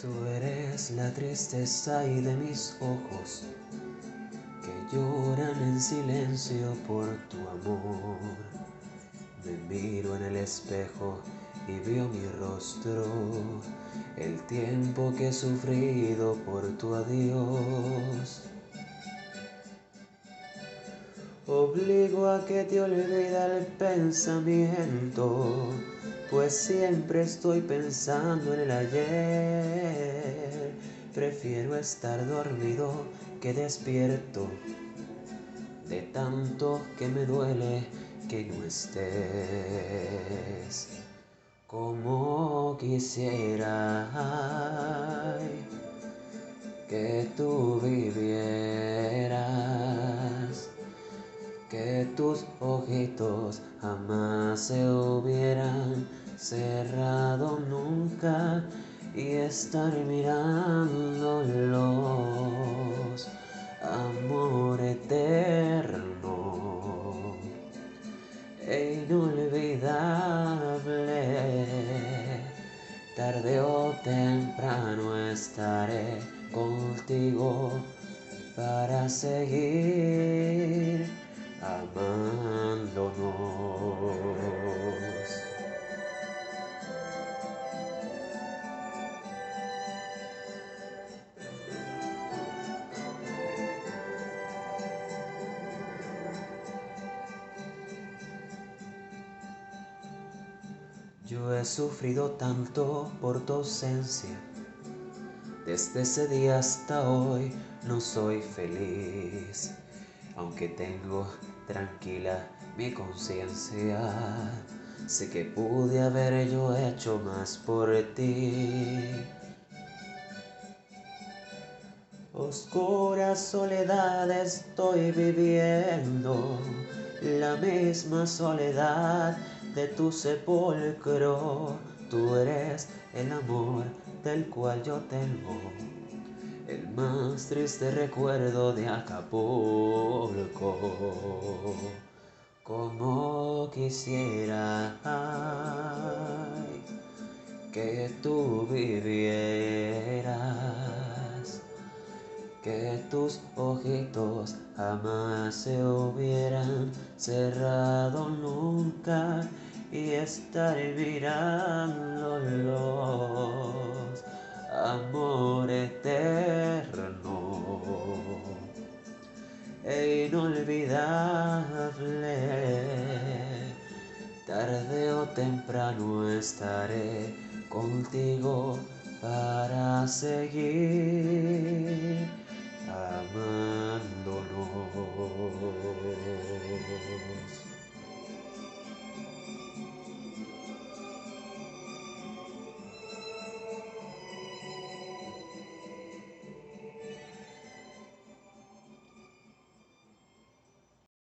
Tú eres la tristeza y de mis ojos que lloran en silencio por tu amor. Me miro en el espejo y veo mi rostro, el tiempo que he sufrido por tu adiós. Obligo a que te olvide el pensamiento, pues siempre estoy pensando en el ayer. Prefiero estar dormido que despierto, de tanto que me duele que no estés. Como quisiera que tú vivieras, que tus ojitos jamás se hubieran cerrado nunca y estar mirándolos, amor eterno e inolvidable. Tarde o temprano estaré contigo para seguir amándonos. Yo he sufrido tanto por tu ausencia. Desde ese día hasta hoy no soy feliz. Aunque tengo tranquila mi conciencia, sé que pude haber yo hecho más por ti. Oscura soledad estoy viviendo, la misma soledad de tu sepulcro. Tú eres el amor del cual yo tengo el más triste recuerdo de Acapulco. Como quisiera que tú vivieras, que tus ojitos jamás se hubieran cerrado nunca y estar mirándolos, amor eterno e inolvidable. Tarde o temprano estaré contigo para seguir abandonó.